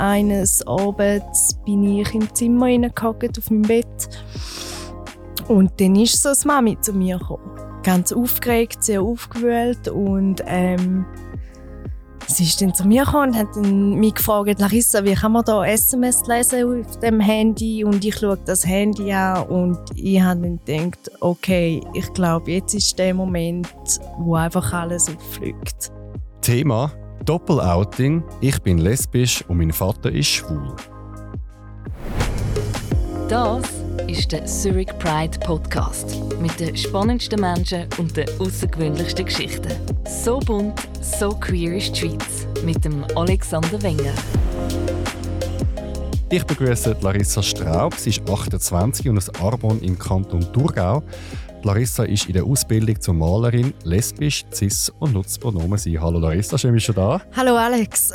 eines Abends bin ich im Zimmer hineingehockt auf meinem Bett und dann ist so eine Mami zu mir gekommen. Ganz aufgeregt, sehr aufgewühlt und ähm, sie ist dann zu mir gekommen und hat mich gefragt, Larissa, wie kann man da SMS lesen auf dem Handy? Und ich schaue das Handy an und ich habe dann gedacht, okay, ich glaube, jetzt ist der Moment, wo einfach alles auffliegt. Thema Doppelouting. Ich bin lesbisch und mein Vater ist schwul. Das ist der Zurich Pride Podcast mit den spannendsten Menschen und den außergewöhnlichsten Geschichten. So bunt, so queer ist die Schweiz mit dem Alexander Wenger. Ich begrüße Larissa Straub. Sie ist 28 und aus Arbon im Kanton Thurgau. Larissa ist in der Ausbildung zur Malerin, lesbisch, cis und nutzt Pronomen sie. Hallo Larissa, schön bist du da. Hallo Alex.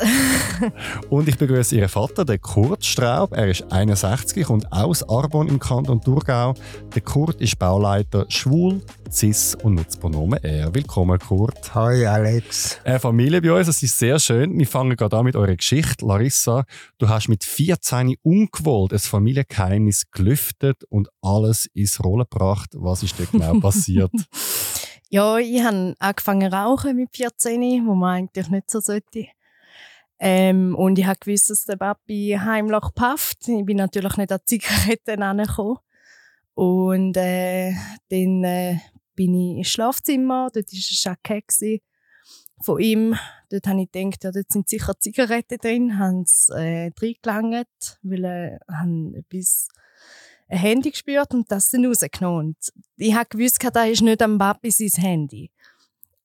und ich begrüße ihren Vater, den Kurt Straub. Er ist 61 und aus Arbon im Kanton Thurgau. Der Kurt ist Bauleiter schwul, cis und nutzt Pronomen er. Willkommen Kurt. Hi Alex. Eine Familie bei uns, das ist sehr schön. Wir fangen gerade an mit eurer Geschichte. Larissa, du hast mit 14 ungewollt ein Familiengeheimnis gelüftet und alles ins Rollen gebracht. Was ist denn genau passiert? ja, ich habe angefangen zu rauchen mit 14, wo man eigentlich nicht so sollte. Ähm, und ich habe gewusst, dass der Papi heimlich pafft. Ich bin natürlich nicht an Zigaretten angekommen. Und äh, dann äh, bin ich ins Schlafzimmer, dort war ein Jackett von ihm. Dort habe ich gedacht, ja, dort sind sicher Zigaretten drin, haben es äh, reingelangt, weil äh, etwas ein Handy gespürt und das dann rausgenommen. Ich habe gewusst, das ist nicht am Papi sein Handy.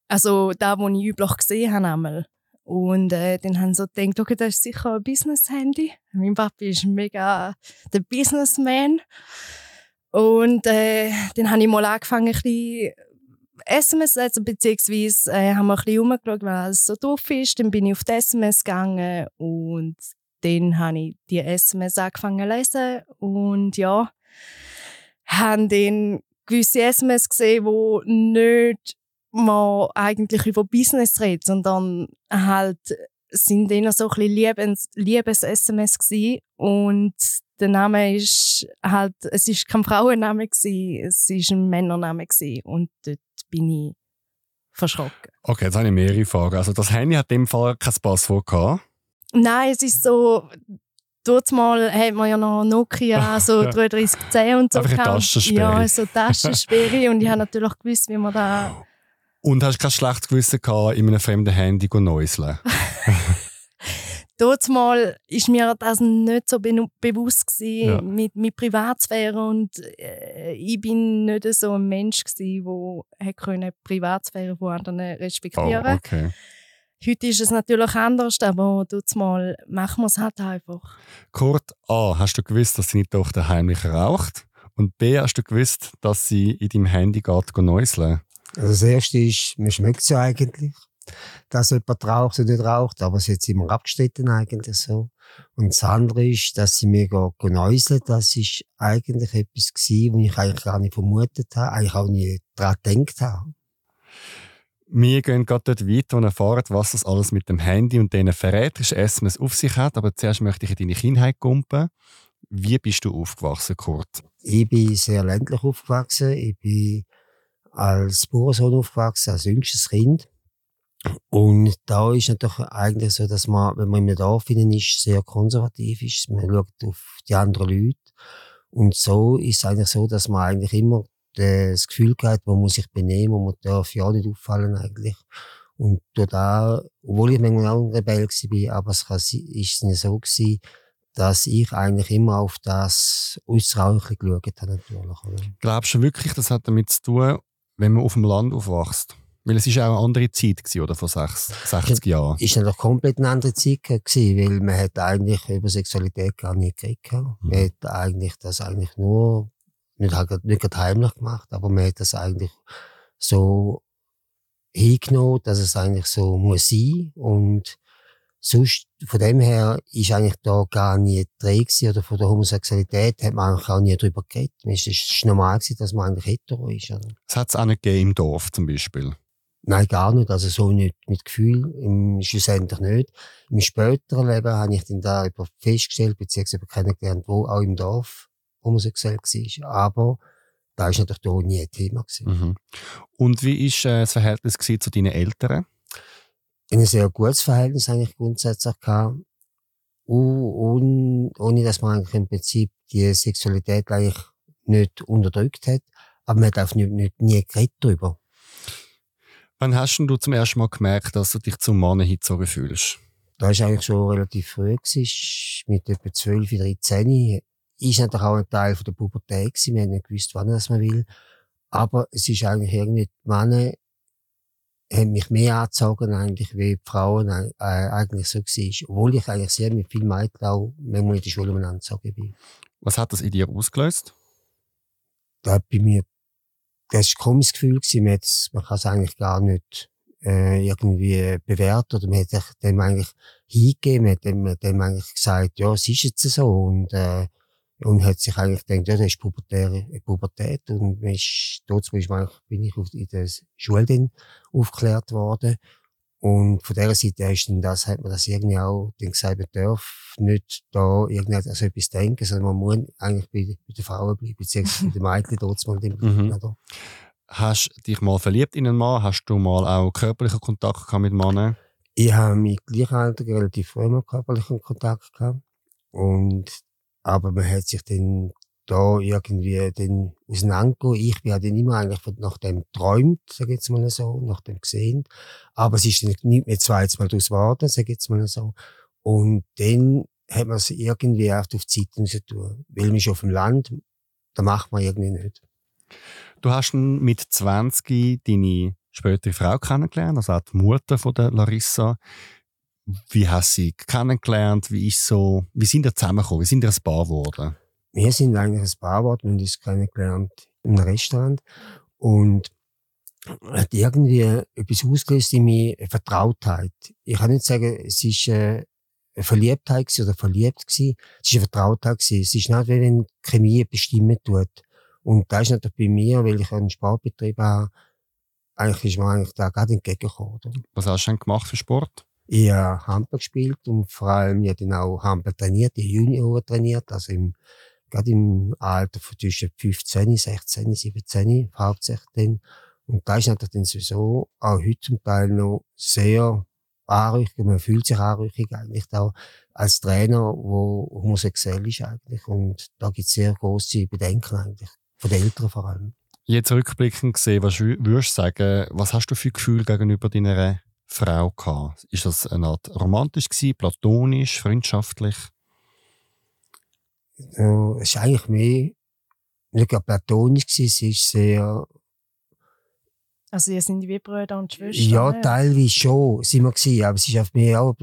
Also da, wo ich üblich gesehen habe. Einmal. Und äh, dann haben sie gedacht, okay, das ist sicher ein Business-Handy. Mein Papi ist mega der Businessman. Und äh, dann habe ich mal angefangen, ein bisschen SMS zu lesen, beziehungsweise äh, haben wir ein bisschen rumgeschaut, was so drauf ist. Dann bin ich auf die SMS gegangen und dann habe ich die SMS angefangen zu lesen und ja, habe dann gewisse SMS gesehen, die nicht mal eigentlich über Business reden, sondern halt sind dann so ein bisschen Liebes, Liebes-SMS gewesen. und der Name ist halt, es ist kein Frauenname gewesen, es ist ein Männername gewesen und dort bin ich verschrocken. Okay, jetzt habe ich mehrere Fragen. Also das Handy hat in dem Fall kein Passwort gehabt? Nein, es ist so, dort mal hat man ja noch Nokia, so ja. 3310 und so. Einfach eine Taschensperre. Ja, so Taschensperre und ich habe natürlich gewusst, wie man da... Und hast du kein schlechtes Gewissen gehabt, in einem fremden Handy zu neuseln? dort mal ist mir das nicht so be bewusst gewesen ja. mit, mit Privatsphäre und äh, ich bin nicht so ein Mensch gewesen, wo Privatsphäre von anderen respektieren. Oh, okay. Heute ist es natürlich anders, aber dort mal machen wir es halt einfach. Kurt A, hast du gewusst, dass deine Tochter heimlich raucht? Und B, hast du gewusst, dass sie in deinem Handy geht neuseln? Also das erste ist, man schmeckt sie eigentlich dass jemand raucht oder nicht raucht, aber sie hat immer abgestritten eigentlich so. Und das andere ist, dass sie mir genäuselt, das ist eigentlich etwas gewesen, was ich eigentlich gar nicht vermutet habe, eigentlich auch nie daran gedacht habe. Wir gehen gerade dort weiter und erfahren, was das alles mit dem Handy und diesen verräterischen SMS auf sich hat. Aber zuerst möchte ich in deine Kindheit kumpen. Wie bist du aufgewachsen, Kurt? Ich bin sehr ländlich aufgewachsen. Ich bin als Bauernsohn aufgewachsen, als jüngstes Kind. Und da ist natürlich eigentlich so, dass man, wenn man im Dorf ist, sehr konservativ ist. Man schaut auf die anderen Leute. Und so ist es eigentlich so, dass man eigentlich immer das Gefühl hat, man muss sich benehmen und man darf ja nicht auffallen eigentlich. Und da, obwohl ich manchmal auch ein Rebell war, aber es nicht so gewesen, dass ich eigentlich immer auf das Äußere geschaut habe, natürlich. Glaubst du wirklich, das hat damit zu tun, wenn man auf dem Land aufwächst? Weil es war auch eine andere Zeit gewesen, oder? Vor 60 Jahren. Es war eine komplett eine andere Zeit gewesen, weil man hat eigentlich über Sexualität gar nicht geredet. Mhm. Man hat eigentlich das eigentlich nur, nicht, nicht heimlich gemacht, aber man hat das eigentlich so hingenommen, dass es eigentlich so muss sein. Und sonst, von dem her, ist eigentlich da gar nie Dreh oder von der Homosexualität hat man eigentlich auch nie drüber geredet. Es ist normal gewesen, dass man eigentlich hetero ist, oder? Es hat es auch nicht gegeben im Dorf, zum Beispiel. Nein, gar nicht. Also so nicht mit Gefühl, im, schlussendlich nicht. Im späteren Leben habe ich dann da über festgestellt, beziehungsweise kennengelernt, wo auch im Dorf homosexuell war. Aber da ist natürlich da nie ein Thema gewesen. Mhm. Und wie ist äh, das Verhältnis zu deinen Eltern? Ein sehr gutes Verhältnis eigentlich grundsätzlich gehabt. Und, ohne dass man eigentlich im Prinzip die Sexualität eigentlich nicht unterdrückt hat. Aber man hat auch nicht, nicht, nie geredet darüber. Wann hast du zum ersten Mal gemerkt, dass du dich zum Mann hingezogen fühlst? Da war eigentlich schon relativ früh, gewesen, mit etwa 12, 13. Ist natürlich auch ein Teil von der Pubertät gewesen. Wir haben nicht gewusst, wann das man will. Aber es ist eigentlich irgendwie, die Männer haben mich mehr angezogen eigentlich, wie die Frauen äh, eigentlich so war. Obwohl ich eigentlich sehr mit vielen Mädchen auch manchmal in der Schule angezogen bin. Was hat das in dir ausgelöst? Da hat bei mir das war ein komisches Gefühl gewesen. Man, man kann es eigentlich gar nicht äh, irgendwie bewerten oder man hat sich dem eigentlich hingegeben, man hat dem, dem eigentlich gesagt, ja, es ist jetzt so und äh, und hat sich eigentlich gedacht, ja, das ist pubertäre Pubertät und man ist, dort bin ich auf, in der Schule dann aufgeklärt worden und von dieser Seite ist dann das, hat man das irgendwie auch dann gesagt, man darf nicht da irgendwie an so etwas denken, sondern man muss eigentlich bei, bei den Frauen bleiben, beziehungsweise bei den Mädchen dort mal bleiben. Mhm. Hast du dich mal verliebt in einen Mann? Hast du mal auch körperlichen Kontakt gehabt mit Männern? Ich habe mit Gleichaltrigen relativ früh mal körperlichen Kontakt gehabt. Und, aber man hat sich dann da irgendwie dann auseinandergehen. Ich bin halt immer eigentlich nach dem träumt, sag ich jetzt mal so, nach dem gesehen. Aber es ist nicht mehr zweites Mal daraus geworden, sag ich jetzt mal so. Und dann hat man es irgendwie auf die Zeit müssen tun. Weil man ist auf dem Land, da macht man irgendwie nicht. Du hast mit 20 deine spätere Frau kennengelernt, also auch die Mutter von der Larissa. Wie hast du sie kennengelernt? Wie ist so, wie sind ihr zusammengekommen? Wie sind ihr ein Paar geworden? wir sind eigentlich ein Paar geworden und uns kennengelernt in einem Restaurant und hat irgendwie etwas ausgelöst in mir, eine Vertrautheit. Ich kann nicht sagen, es ist äh, eine Verliebtheit oder verliebt gewesen. Es ist eine Vertrautheit gewesen. Es ist nicht, wie wenn Chemie bestimmen tut. Und das ist natürlich bei mir, weil ich einen Sportbetrieb habe, eigentlich ist mir eigentlich da gerade entgegengekommen. Was hast du denn gemacht für Sport? Habe Handball gespielt und vor allem, habe dann auch Handball trainiert, die Junioren trainiert, also im gerade im Alter von zwischen 15, 16, 17, hauptsächlich dann. Und da ist natürlich dann sowieso auch heute zum Teil noch sehr anrüchig, man fühlt sich anrüchig eigentlich auch als Trainer, wo homosexuell ist eigentlich. Und da gibt es sehr große Bedenken eigentlich, von den Eltern vor allem. Jetzt rückblickend gesehen, was würdest du sagen, was hast du für Gefühl gegenüber deiner Frau gehabt? Ist das eine Art romantisch gewesen, platonisch, freundschaftlich? äh, es war eigentlich mehr, nicht gerade platonisch gewesen, es ist sehr... Also ihr sind wie Brüder und Schwestern? Ja, teilweise schon, sind wir gewesen, aber es ist auf mir auch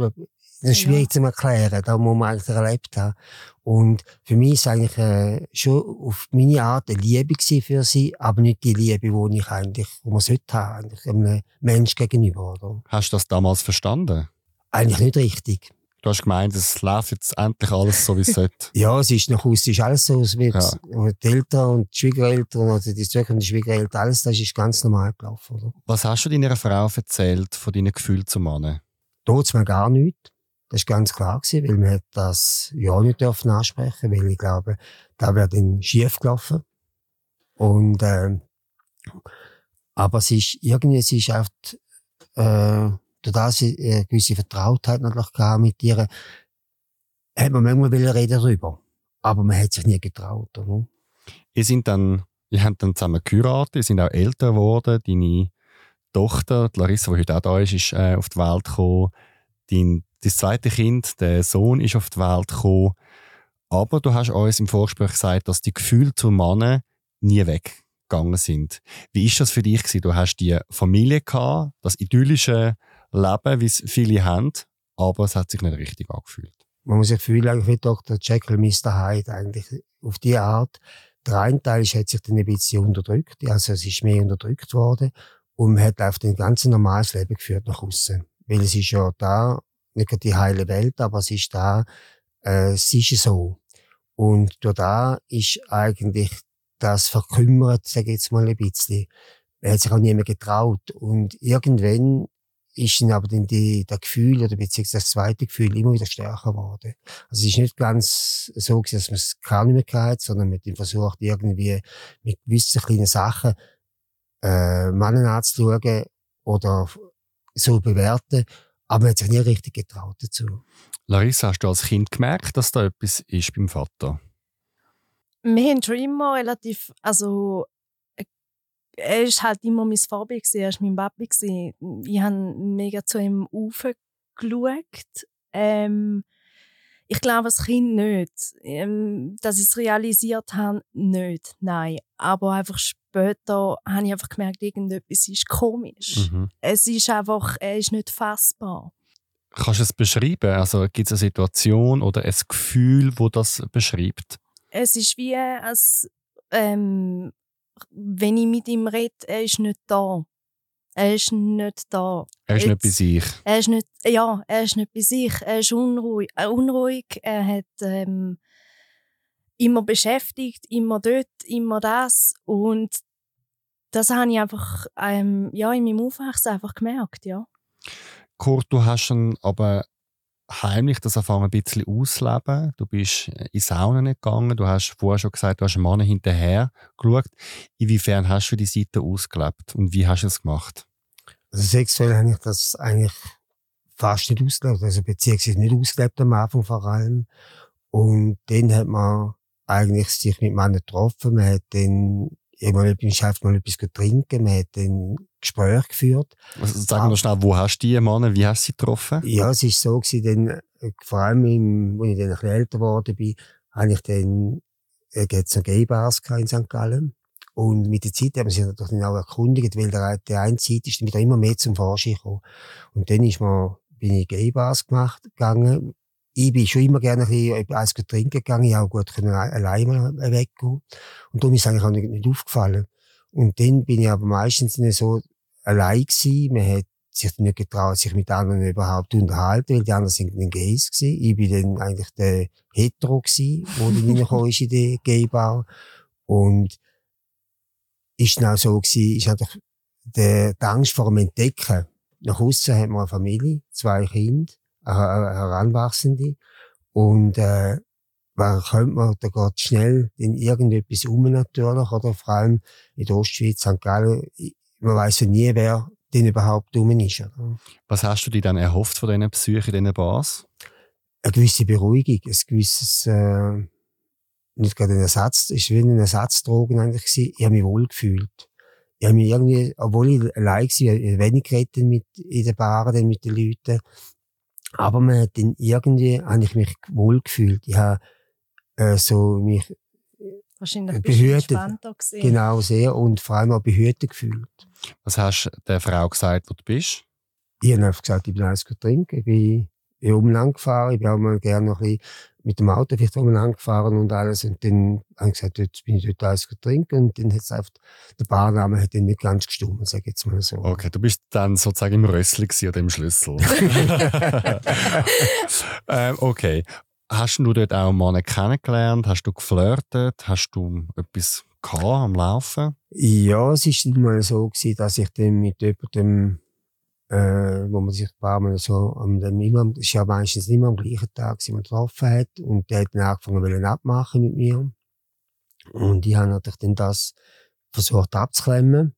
das ist schwierig ja. zu erklären, da muss man eigentlich erlebt haben. Und für mich ist eigentlich äh, schon auf meine Art eine Liebe für sie, aber nicht die Liebe, die ich eigentlich, wo man sollte haben, eigentlich einem Mensch gegenüber. Oder? Hast du das damals verstanden? Eigentlich nicht richtig. Du hast gemeint, es läuft jetzt endlich alles so, wie es sollte. ja, es ist nach Hause ist alles so, es wird ja. die Eltern und die Schwiegereltern oder die zukünftigen Schwiegereltern, alles das ist ganz normal gelaufen. Oder? Was hast du deiner Frau erzählt von deinen Gefühlen zum Mann? Tut mir gar nichts. Das war ganz klar, gewesen, weil man das ja nicht dürfen ansprechen weil ich glaube, da wäre dann schief gelaufen. Und, äh, aber es ist, irgendwie, es ist oft, äh, durch das ich eine gewisse Vertrautheit natürlich gehabt mit ihr, hat man manchmal reden darüber. Aber man hat sich nie getraut. Oder? Ihr sind dann, ihr habt dann zusammen geheiratet, ihr sind auch älter geworden. Deine Tochter, die Larissa, die heute auch da ist, ist äh, auf die Welt gekommen. Dein, das zweite Kind, der Sohn, ist auf die Welt gekommen. Aber du hast uns im Vorgespräch gesagt, dass die Gefühle zu Männern nie weggegangen sind. Wie ist das für dich gewesen? Du hast die Familie gehabt, das idyllische leben, wie es viele haben, aber es hat sich nicht richtig angefühlt. Man muss sich fühlen wie Dr. Jekyll, Mr. Hyde eigentlich auf die Art. Der eine Teil ist, hat sich dann ein bisschen unterdrückt, also es ist mehr unterdrückt worden und man hat auf ein ganz normales Leben geführt nach außen, weil es ist ja da nicht die heile Welt, aber es ist da, äh, es ist so. Und durch da ist eigentlich das verkümmert, sage ich jetzt mal ein bisschen. er hat sich auch nie mehr getraut. Und irgendwann ist dann aber dann die, der Gefühl oder beziehungsweise das zweite Gefühl immer wieder stärker geworden. Also es ist nicht ganz so gewesen, dass man es gar nicht mehr hat, sondern man hat versucht, irgendwie mit gewissen kleinen Sachen äh, Männer anzuschauen oder so bewerten, aber man hat sich nie richtig getraut dazu. Larissa, hast du als Kind gemerkt, dass da etwas ist beim Vater? Wir haben schon immer relativ, also er war halt immer mein Vorbild, er war mein Papi. Ich habe mega zu ihm aufgeschaut. Ähm, ich glaube, als Kind nicht. Ähm, dass ich es realisiert habe, nicht. Nein. Aber einfach später habe ich einfach gemerkt, irgendetwas ist komisch. Mhm. Es ist einfach, er ist nicht fassbar. Kannst du es beschreiben? Also gibt es eine Situation oder ein Gefühl, wo das beschreibt? Es ist wie, als ähm, wenn ich mit ihm rede, er ist nicht da. Er ist nicht da. Er ist Jetzt, nicht bei sich. Er ist nicht, ja, er ist nicht bei sich. Er ist unruhig. Äh, unruhig. Er hat ähm, immer beschäftigt, immer dort, immer das. Und das habe ich einfach ähm, ja, in meinem Aufwachsen einfach gemerkt, ja. Kurt, du hast schon aber heimlich das anfangen ein bisschen ausleben. Du bist in Saunen gegangen, du hast vorher schon gesagt, du hast einen Mann hinterher geschaut. Inwiefern hast du die Seite ausgelebt und wie hast du es gemacht? Also sexuell habe ich das eigentlich fast nicht ausgelebt, also beziehungsweise nicht ausgelebt am Anfang vor allem. Und dann hat man eigentlich sich mit Männern getroffen, man hat dann mal beim Chef mal etwas trinken, man hat dann Gespräche geführt. Also, sag mir noch schnell, wo hast du die Männer, wie hast du sie getroffen? Ja, es ist so gewesen, dann, vor allem, im, als ich dann ein bisschen älter geworden bin, habe ich dann, äh, gibt's noch Gay-Bars in St. Gallen. Und mit der Zeit haben sich natürlich dann auch erkundigt, weil der, der eine Zeit ist dann wieder immer mehr zum Vorschein gekommen. Und dann ist man, bin ich Gay-Bars gemacht, gegangen, ich bin schon immer gerne ein bisschen eins trinken gegangen. Ich auch gut können alleine weggehen. Und darum ist es eigentlich auch nicht, nicht aufgefallen. Und dann bin ich aber meistens nicht so allein gewesen. Man hat sich nicht getraut, sich mit anderen überhaupt zu unterhalten, weil die anderen sind dann Gays gewesen. Ich bin dann eigentlich der Hetero gewesen, der dann reingekommen ist in die Gay-Bar. Und ist dann auch so gewesen, ist einfach der, die Angst vor dem Entdecken. Nach außen hat man eine Familie, zwei Kinder Heranwachsende. Und, äh, man könnte man, da geht schnell in irgendetwas um natürlich, oder vor allem in der Ostschweiz, St. Gallen, man weiß ja nie, wer denn überhaupt um ist. Oder? Was hast du dir dann erhofft von diesen Psyche, diesen Bars? Eine gewisse Beruhigung, ein gewisses, äh, nicht gerade ein Ersatz, es war wie ein Ersatzdrogen eigentlich gewesen. Ich habe mich wohl gefühlt. Ich habe mich irgendwie, obwohl ich allein war, wenig geredet mit, in den Baren, mit den Leuten, aber man hat dann irgendwie, habe ich mich wohl gefühlt. Ich habe äh, so mich Wahrscheinlich behütet, Genau, sehr. Und vor allem auch behütet gefühlt. Was hast du der Frau gesagt, wo du bist? Ich habe einfach gesagt, ich bin alles trinken. Ich bin, bin umeinander gefahren. Ich bin auch mal gerne noch ein bisschen mit dem Auto vielleicht umeinander gefahren und alles. Und dann habe ich gesagt, jetzt bin ich dort alles trinken. Und dann hat es einfach, der Barname hat dann nicht ganz gestimmt, sage ich jetzt mal so. Okay, du bist dann sozusagen im Rössli oder im Schlüssel. ähm, okay. Hast du dort auch Männer kennengelernt? Hast du geflirtet? Hast du etwas gehabt am Laufen? Ja, es war mal so, gewesen, dass ich dann mit jemandem äh, wo man sich ein paar Mal so am dem es ist ja meistens immer am gleichen Tag, sie man getroffen hat. Und der hat dann angefangen wollen abmachen mit mir. Und ich habe natürlich dann das versucht abzuklemmen.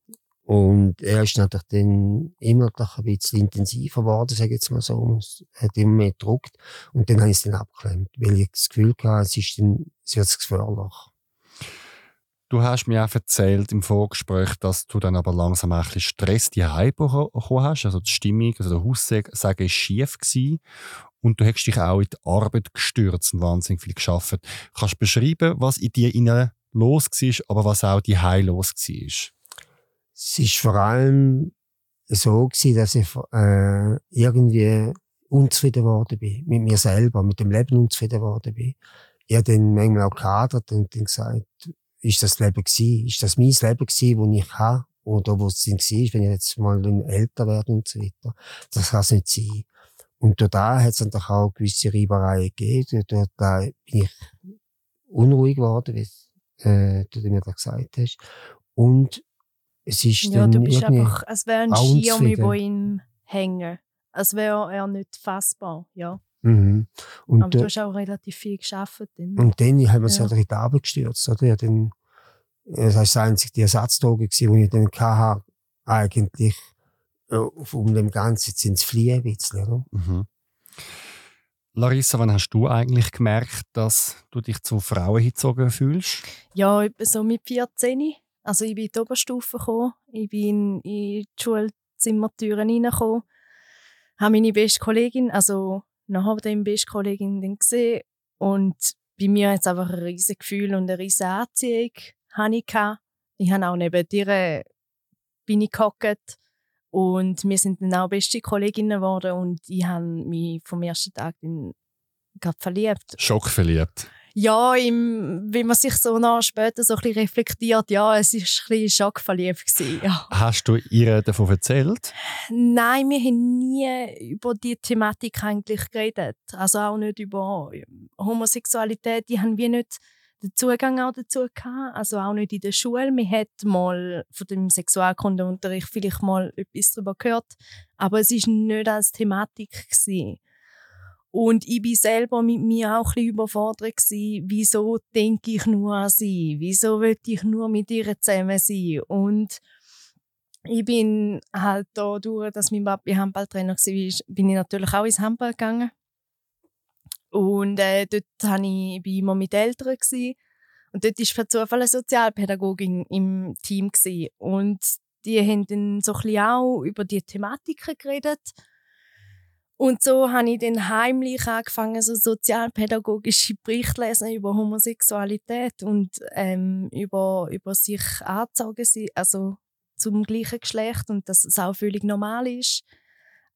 Und er ist natürlich dann immer noch ein bisschen intensiver geworden, sage ich jetzt mal so, es hat immer mehr gedruckt und dann habe ich es dann abgeklemmt, weil ich das Gefühl hatte, es ist dann, es wird gefährlich. Du hast mir auch erzählt im Vorgespräch, dass du dann aber langsam ein bisschen Stress die bekommen hast. Also die Stimmung, also der Haussagen war schief gewesen. Und du hast dich auch in die Arbeit gestürzt und wahnsinnig viel geschafft. Kannst du beschreiben, was in dir innen los war, aber was auch die los war? Es war vor allem so gewesen, dass ich äh, irgendwie unzufrieden geworden bin. Mit mir selber, mit dem Leben unzufrieden geworden bin. Ich habe dann manchmal auch gehadert und dann gesagt, ist das Leben gewesen? Ist das mein Leben gewesen, das ich habe? Oder wo es dann war, wenn ich jetzt mal älter werde und so weiter? Das kann es nicht sein. Und da hat es dann auch gewisse Reibereien gegeben. Dort da bin ich unruhig geworden, wie äh, du mir das gesagt hast. Und es ist Ja, dann du bist einfach, es wäre ein Schirm über ihm hängen. Es wäre er nicht fassbar, ja. Mhm. Und, Aber du äh, hast auch relativ viel geschafft. Dann. und dann haben wir Ja. halt in die Arbeit gestürzt. Oder? Ja, dann, das war das einzige die Ersatztage, die ich dann hatte, eigentlich äh, um dem Ganzen zu entfliehen. Ein bisschen, oder? Mhm. Larissa, wann hast du eigentlich gemerkt, dass du dich zu Frauen hingezogen fühlst? Ja, etwa so mit 14. Also ich bin in die Oberstufe gekommen, ich bin in die Schulzimmertüren reingekommen, habe meine beste Kollegin, also nachher die beste Kollegin dann gesehen und bei mir hat es einfach ein riesiges Gefühl und eine riesige Anziehung habe ich. Ich habe auch neben dir äh, bin gehockt und wir sind dann auch beste Kolleginnen geworden und ich habe mich vom ersten Tag dann gerade verliebt. Schockverliebt. Ja, im, wenn man sich so nach später so ein bisschen reflektiert, ja, es war ein bisschen schockverliebt. Gewesen, ja. Hast du ihr davon erzählt? Nein, wir haben nie über die Thematik eigentlich geredet. Also auch nicht über Homosexualität. Die haben wir nicht den Zugang auch dazu gehabt. Also auch nicht in der Schule. Wir hätten mal von dem Sexualkundeunterricht vielleicht mal etwas darüber gehört. Aber es war nicht als Thematik. Gewesen. Und ich bin selber mit mir auch ein bisschen überfordert gewesen. Wieso denke ich nur an sie? Wieso will ich nur mit ihr zusammen sein? Und ich bin halt da durch, dass mein Papi Handballtrainer war, bin ich natürlich auch ins Handball gegangen. Und äh, dort war ich bin immer mit Eltern. Gewesen. Und dort war per Zufall eine Sozialpädagogin im Team. Gewesen. Und die haben dann so ein bisschen auch über die Thematiken geredet. Und so habe ich dann heimlich angefangen, so sozialpädagogische Berichte lesen über Homosexualität und ähm, über, über sich anzogen also zum gleichen Geschlecht und dass es auch völlig normal ist.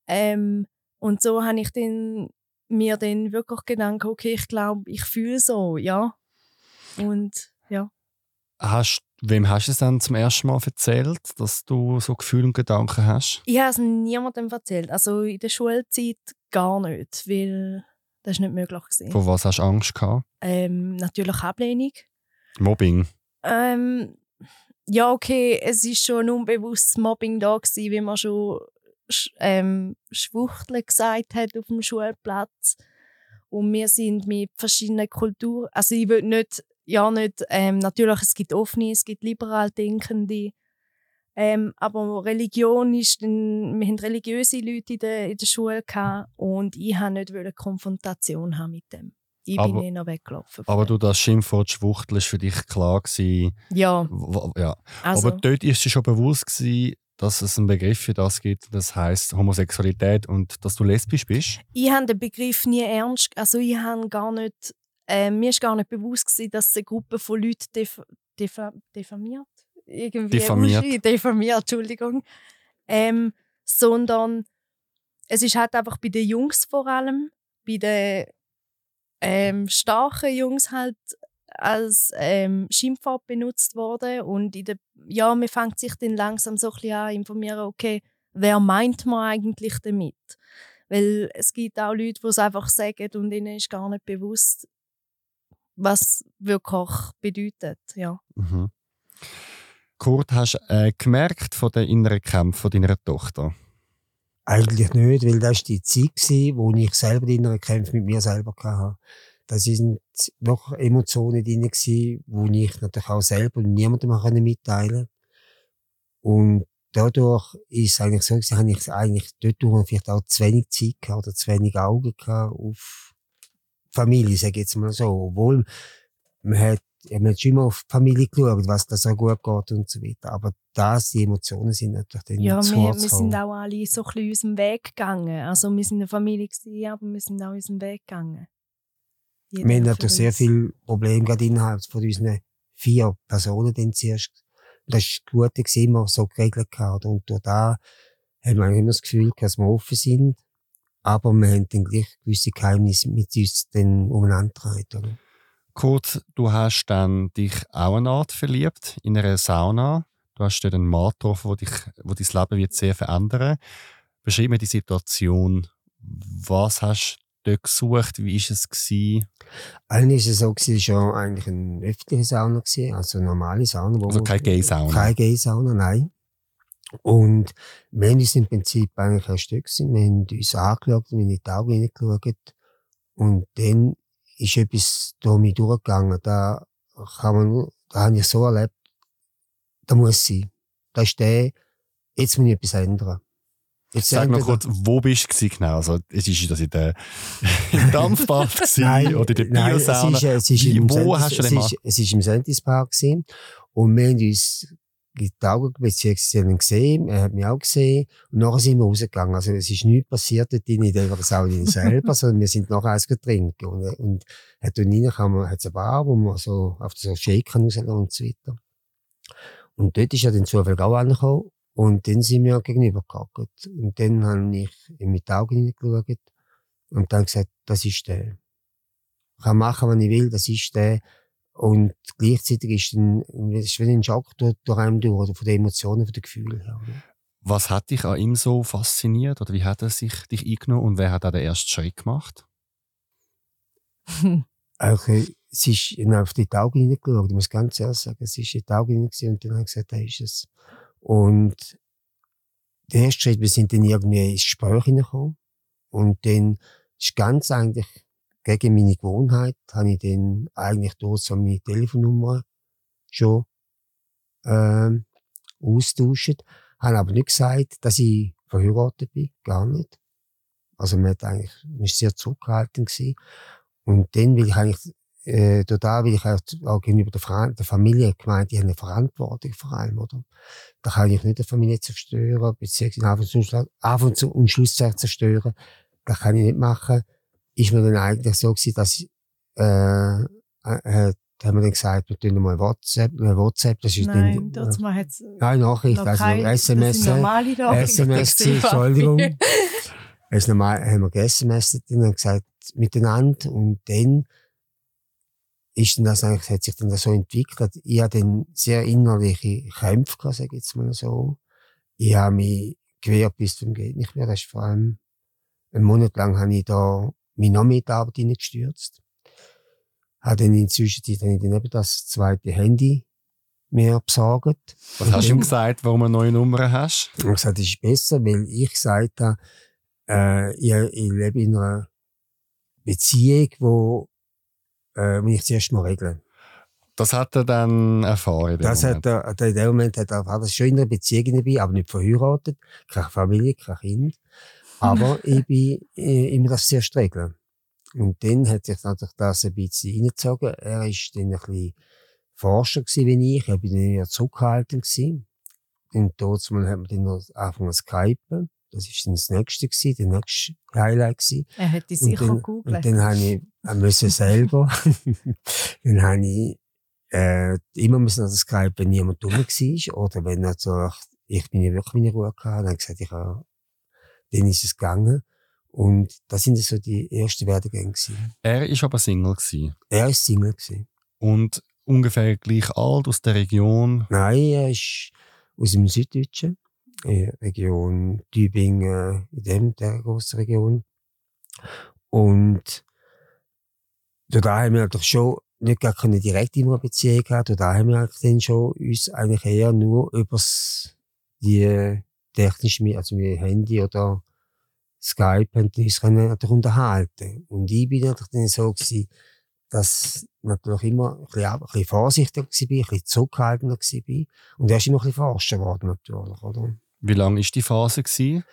Ähm, und so habe ich dann, mir dann wirklich gedacht, okay, ich glaube, ich fühle so, ja. Und ja. Hast, wem hast du es dann zum ersten Mal erzählt, dass du so Gefühle und Gedanken hast? Ich habe es niemandem erzählt. Also in der Schulzeit gar nicht, weil das war nicht möglich. Gewesen. Vor was hast du Angst gehabt? Ähm, natürlich Ablehnung. Mobbing. Ähm, ja, okay, es ist schon ein unbewusstes Mobbing da gewesen, wie man schon sch ähm, Schwuchteln gesagt hat auf dem Schulplatz. Und wir sind mit verschiedenen Kulturen, also ich will nicht, ja nicht, ähm, natürlich es gibt offene, es gibt liberal Denkende, ähm, aber Religion ist, dann, wir haben religiöse Leute in der, in der Schule gehabt und ich wollte nicht wollte Konfrontation haben mit dem. Ich Aber- bin eher weggelaufen. Aber du, das Schimpfwort Schwuchtel ist für dich klar gewesen. Ja, ja. also... Aber dort ist dir schon bewusst gewesen, dass es einen Begriff für das gibt, das heißt Homosexualität und dass du lesbisch bist. ich habe den Begriff nie ernst, also ich habe gar nicht, äh, mir ist gar nicht bewusst gewesen, dass eine Gruppe von Leuten def defa diffamiert, irgendwie Diffamiert. Diffamiert, Entschuldigung, ähm, sondern es ist halt einfach bei den Jungs vor allem, bei den ähm, starken Jungs halt als ähm, Schimpfwort benutzt worden und in der, ja, man fängt sich dann langsam so ein bisschen an informieren, okay, wer meint man eigentlich damit? Weil es gibt auch Leute, die es einfach sagen und ihnen ist gar nicht bewusst, was wirklich bedeutet. Ja. Mhm. Kurt, hast du äh, gemerkt von den inneren Kämpfen deiner Tochter? Eigentlich nicht, weil das war die Zeit, wo ich selber die inneren Kämpfe mit mir selber hatte. Da sind noch Emotionen drin, wo ich natürlich auch selber niemandem mehr mitteilen konnte. Und dadurch ist es eigentlich so, gewesen, habe ich eigentlich dort vielleicht auch zu wenig Zeit gehabt oder zu wenig Augen gehabt auf die Familie, sage ich jetzt mal so. Obwohl, man hat, man hat schon immer auf die Familie geschaut, was da so gut geht und so weiter. Aber das, die Emotionen sind natürlich dann Ja, wir, wir sind auch alle so ein bisschen unserem Weg gegangen. Also wir sind eine Familie, gewesen, aber wir sind auch unserem Weg gegangen. Jeder Wir haben natürlich sehr viele Probleme gerade innerhalb von unseren vier Personen dann zuerst. Das ist das Gute gewesen, immer so geregelt gehabt. Und durch da haben wir immer das Gefühl, dass wir offen sind. Aber wir haben dann gleich gewisse Geheimnisse mit uns dann umeinander getragen, oder? Kurt, du hast dann dich auch eine Art verliebt in einer Sauna. Du hast dort einen Mann getroffen, wo, dich, wo dein Leben wird sehr verändern. Beschreib mir die Situation. Was hast du dort gesucht? Wie war es? Gewesen? Eigentlich ist es so, gewesen, schon eigentlich eine öffentliche Sauna gewesen, also eine normale Sauna. Wo Also keine Gay-Sauna? Keine Gay-Sauna, nein. Und wir haben uns im Prinzip eigentlich ein Stück gewesen. Wir haben uns angeschaut, wir haben in die Augen hineingeschaut. Und dann ist etwas durch mich durchgegangen. Da kann man, da habe ich so erlebt, da muss sein. Da ist der, jetzt muss ich etwas ändern. Jetzt Sag noch kurz, wo bist du genau? Also, ist das in der im Dampfbad nein, oder in der Biosauna? Nein, es ist, es ist Wie, wo hast du den es ist, es ist im Sentispark gewesen. Und wir haben uns die Augen, beziehungsweise ihn gesehen, er hat mich auch gesehen. Und nachher sind wir rausgegangen. Also, es ist nichts passiert dort in der Sauna selber, sondern wir sind nachher eins getrinkt. Und, und hat dort reingekommen, hat es eine Bar, wo man so auf so Shaken rauslassen und so weiter. Und dort ist ja den Zufall auch angekommen. Und dann sind wir gegenüber gehockt. Und dann habe ich in die Augen hineingeschaut und dann gesagt, das ist der. Ich kann machen, was ich will, das ist der. Und gleichzeitig ist dann, es ist wie ein Schock durch, durch einen durch, oder von den Emotionen, von den Gefühlen her. Was hat dich an ihm so fasziniert oder wie hat er sich dich eingenommen und wer hat da den ersten Schritt gemacht? also, es ist auf die Augen hineingeschaut, ich muss ganz ehrlich sagen, es ist in die Augen hineingesehen und dann habe ich gesagt, da ist es. Und der erste Schritt, wir sind dann irgendwie ins Gespräch hineingekommen. Und dann ist ganz eigentlich gegen meine Gewohnheit, habe ich dann eigentlich dort so meine Telefonnummer schon ähm, austauscht. Habe aber nicht gesagt, dass ich verheiratet bin, gar nicht. Also man hat eigentlich, man ist sehr zurückgehalten gewesen. Und dann will ich eigentlich äh, da will ich auch, gegenüber der, der Familie gemeint, die haben eine Verantwortung vor allem, oder? Da kann ich nicht eine Familie zerstören, beziehungsweise Anfang und, und Schlusszeit zerstören. Das kann ich nicht machen. Ist mir dann eigentlich so gewesen, dass ich, äh, äh, da haben wir dann gesagt, wir tun mal WhatsApp, äh, WhatsApp, das ist Nein, dann, das mal jetzt Nein, Nachricht, also kein, SMS, SMS, Entschuldigung. Als normal haben wir ge-SMS dann gesagt, miteinander und dann ist dann das eigentlich, hat sich dann so entwickelt. Ich hatte dann sehr innerliche Kämpfe gehabt, sag ich jetzt mal so. Ich habe mich gewehrt bis zum geht nicht mehr. Das ist vor allem, einen Monat lang habe ich da mit Arbeit hineingestürzt. Habe dann inzwischen dann eben das zweite Handy mir besorgt. Was hast du ihm gesagt, warum du eine neue Nummer hast? Ich habe gesagt, das ist besser, weil ich gesagt habe, äh, ich, ich lebe in einer Beziehung, wo äh, muss ich zuerst mal regeln. Das hat er dann erfahren? Das Moment. hat er, in dem Moment hat er erfahren, dass ich schon in einer Beziehung dabei, aber nicht verheiratet, keine Familie, kein Kind. Aber ich bin äh, immer das zuerst regeln. Und dann hat sich natürlich das ein bisschen reingezogen. Er war dann ein bisschen Forscher gewesen, wie ich. Er war dann eher zurückhaltend gewesen. Und dort hat man dann angefangen zu skypen. Das war dann das nächste gewesen, der nächste Highlight gewesen. Er hätte sicher gegoogelt. Und dann habe ich, er müssen selber, dann habe ich, äh, immer müssen das Skype, wenn niemand dumm war, oder wenn also, ich bin ja wirklich meine Ruhe gehabt, dann habe ich gesagt, ich habe, dann ist es gegangen. Und das sind so die ersten Werdegänge gewesen. Er ist aber Single gewesen. Er ist Single gewesen. Und ungefähr gleich alt aus der Region? Nein, er ist aus dem Süddeutschen. Region Tübingen, in dem, der grossen Region. Und da haben wir natürlich schon nicht gar keine direkte Beziehung gehabt. Da haben wir dann schon uns eigentlich eher nur über die technische, also mit Handy oder Skype und uns können natürlich unterhalten. Und ich bin natürlich dann so gewesen, dass natürlich immer ein bisschen, ein bisschen vorsichtiger war, ein bisschen zurückhaltender war. Und er ist immer ein bisschen forscher geworden, natürlich, oder? Wie lange war die Phase? Gewesen?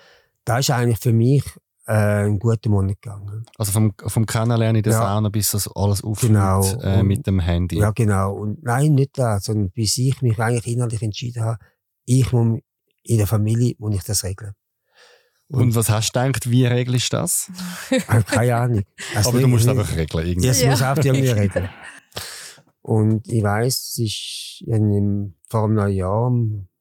Das ist eigentlich für mich äh, einen guten Monat gegangen. Also vom, vom Kennenlernen in der ja. Sauna bis das alles aufhört genau. äh, mit dem Handy? Ja, genau. Und nein, nicht das, sondern bis ich mich eigentlich innerlich entschieden habe, ich muss in der Familie muss ich das regeln. Und, und was hast du gedacht, wie regelst du das? Keine Ahnung. Also Aber du musst es einfach regeln. Irgendwie. Ja, es muss auch irgendwie regeln. Und ich weiss, es ist in, vor einem neuen Jahr,